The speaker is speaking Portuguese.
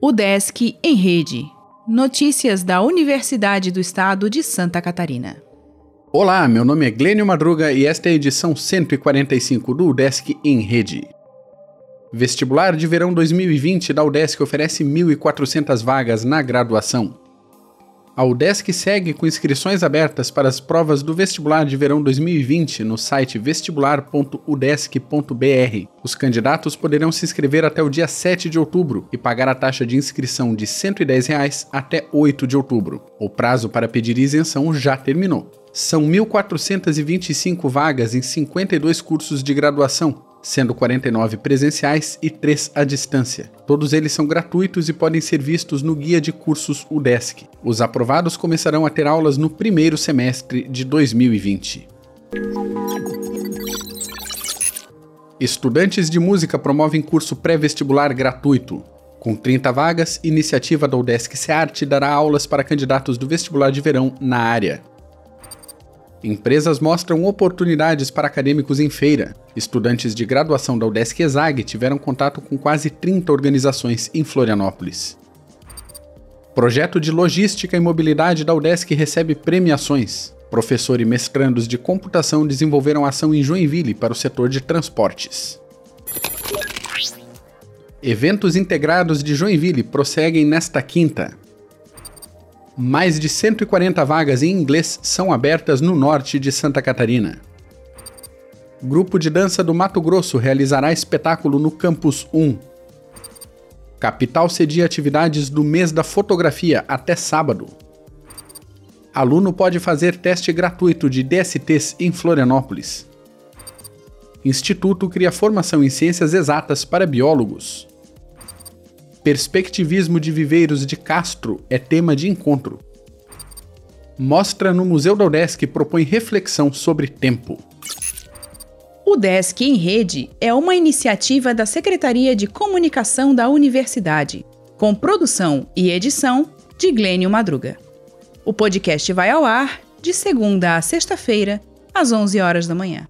O Desk em Rede. Notícias da Universidade do Estado de Santa Catarina. Olá, meu nome é Glênio Madruga e esta é a edição 145 do Desk em Rede. Vestibular de Verão 2020 da UDESC oferece 1.400 vagas na graduação. A UDESC segue com inscrições abertas para as provas do vestibular de verão 2020 no site vestibular.udesc.br. Os candidatos poderão se inscrever até o dia 7 de outubro e pagar a taxa de inscrição de 110 reais até 8 de outubro. O prazo para pedir isenção já terminou. São 1.425 vagas em 52 cursos de graduação, sendo 49 presenciais e 3 à distância. Todos eles são gratuitos e podem ser vistos no guia de cursos UDESC. Os aprovados começarão a ter aulas no primeiro semestre de 2020. Estudantes de música promovem curso pré-vestibular gratuito. Com 30 vagas, iniciativa da UDESC SEART dará aulas para candidatos do vestibular de verão na área. Empresas mostram oportunidades para acadêmicos em feira. Estudantes de graduação da UDESC ESAG tiveram contato com quase 30 organizações em Florianópolis. Projeto de Logística e Mobilidade da UDESC recebe premiações. Professor e mestrandos de computação desenvolveram ação em Joinville para o setor de transportes. Eventos integrados de Joinville prosseguem nesta quinta. Mais de 140 vagas em inglês são abertas no norte de Santa Catarina. Grupo de dança do Mato Grosso realizará espetáculo no Campus 1. Capital cedia atividades do mês da fotografia até sábado. Aluno pode fazer teste gratuito de DSTs em Florianópolis. Instituto cria formação em ciências exatas para biólogos. Perspectivismo de Viveiros de Castro é tema de encontro. Mostra no Museu da UDESC propõe reflexão sobre tempo. O Desk em Rede é uma iniciativa da Secretaria de Comunicação da Universidade, com produção e edição de Glênio Madruga. O podcast vai ao ar de segunda a sexta-feira, às 11 horas da manhã.